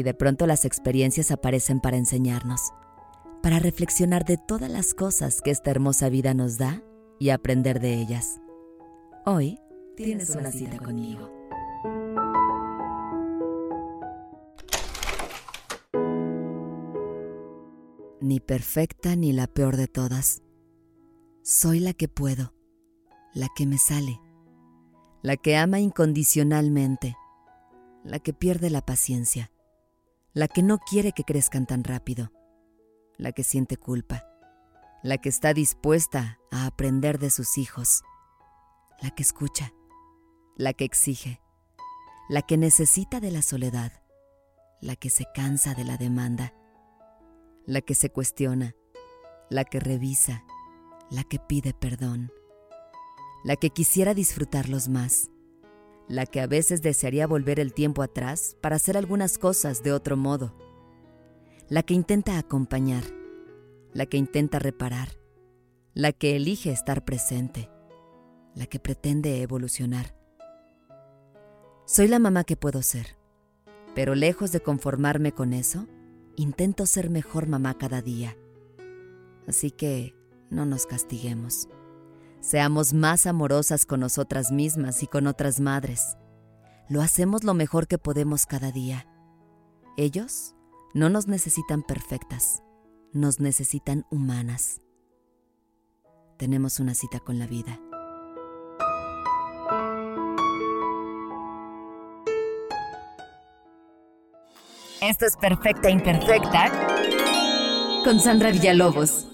Y de pronto las experiencias aparecen para enseñarnos, para reflexionar de todas las cosas que esta hermosa vida nos da y aprender de ellas. Hoy tienes una cita conmigo. Ni perfecta ni la peor de todas. Soy la que puedo, la que me sale, la que ama incondicionalmente, la que pierde la paciencia, la que no quiere que crezcan tan rápido, la que siente culpa, la que está dispuesta a aprender de sus hijos, la que escucha, la que exige, la que necesita de la soledad, la que se cansa de la demanda, la que se cuestiona, la que revisa, la que pide perdón, la que quisiera disfrutarlos más, la que a veces desearía volver el tiempo atrás para hacer algunas cosas de otro modo, la que intenta acompañar, la que intenta reparar, la que elige estar presente, la que pretende evolucionar. Soy la mamá que puedo ser, pero lejos de conformarme con eso, intento ser mejor mamá cada día. Así que no nos castiguemos. Seamos más amorosas con nosotras mismas y con otras madres. Lo hacemos lo mejor que podemos cada día. Ellos no nos necesitan perfectas, nos necesitan humanas. Tenemos una cita con la vida. Esto es Perfecta Imperfecta con Sandra Villalobos.